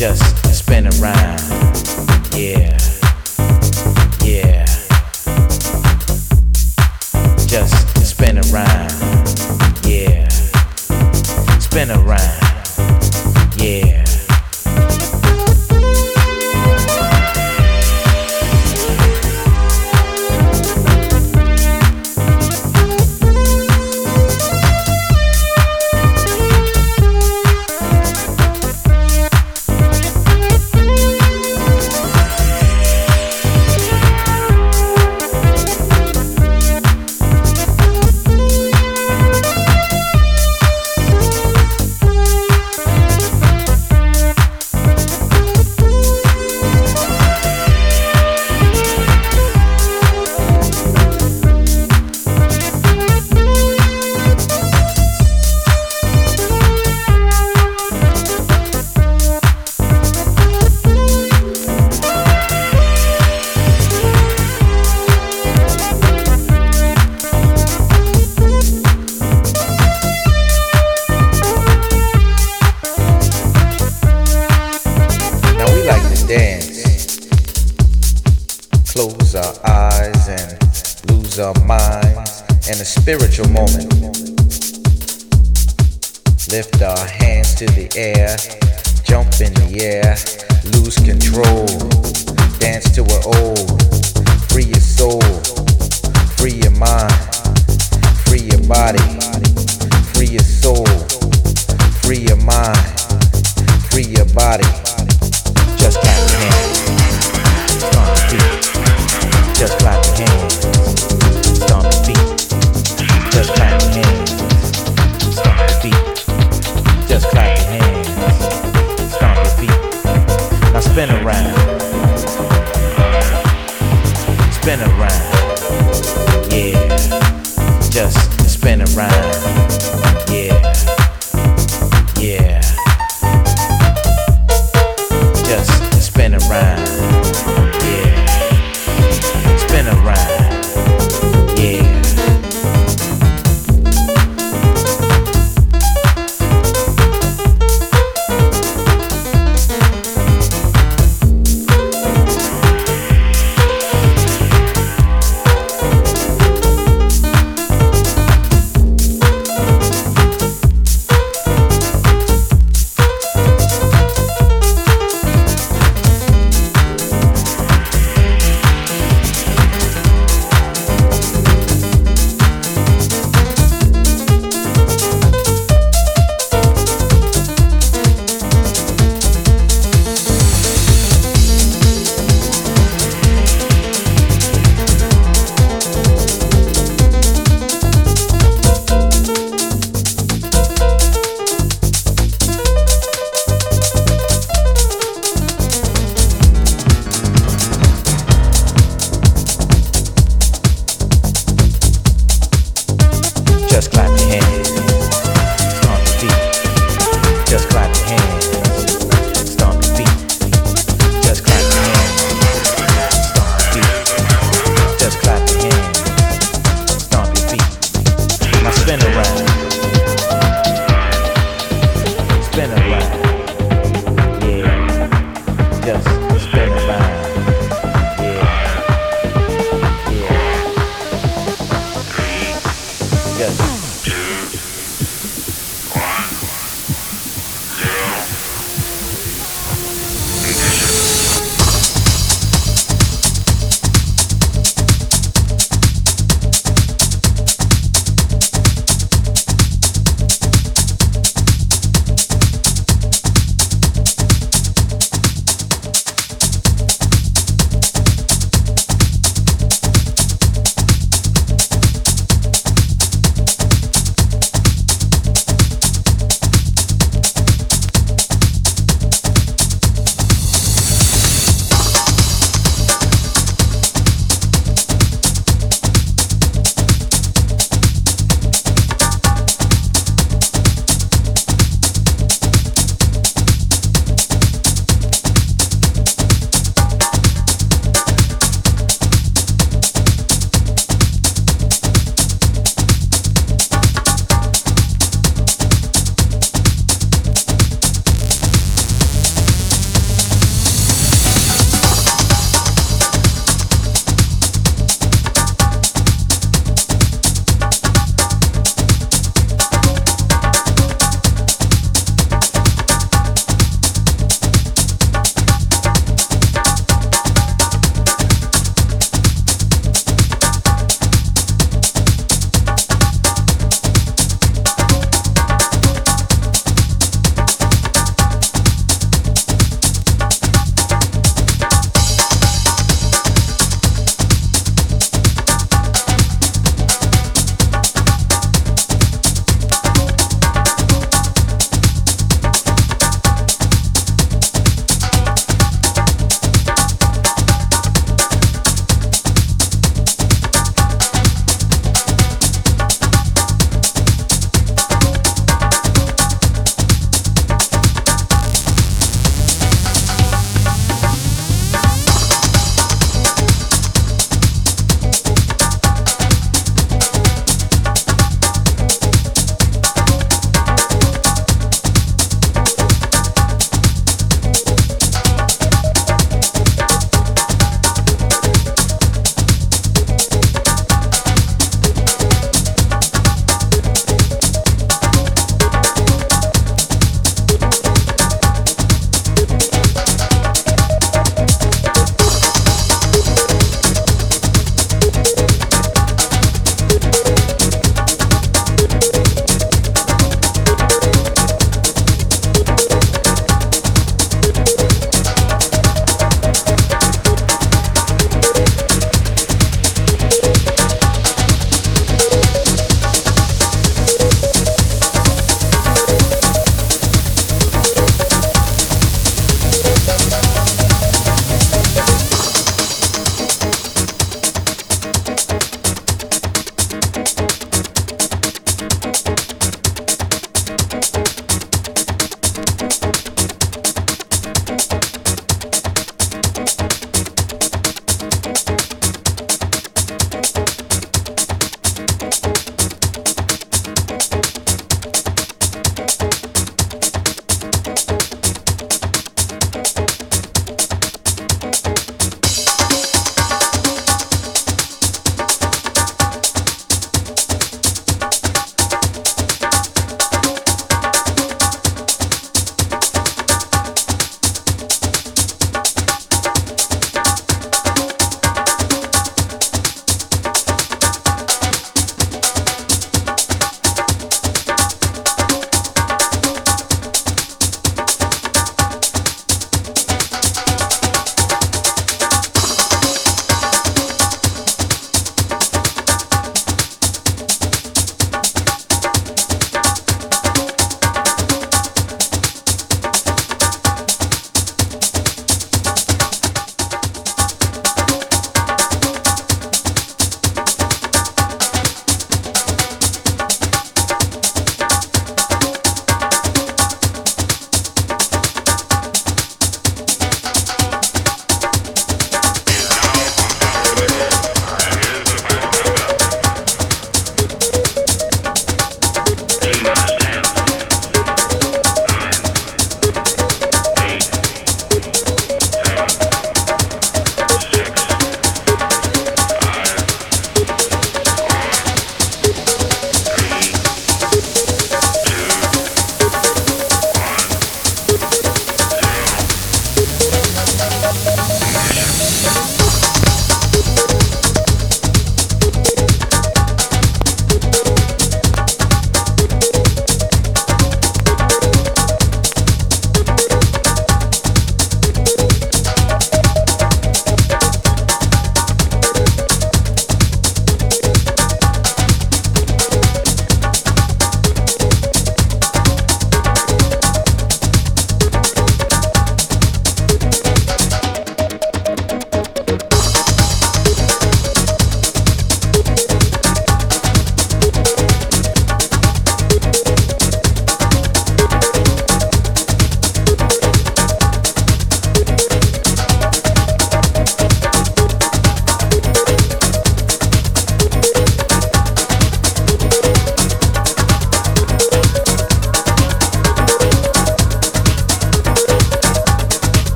just spin around. Yeah.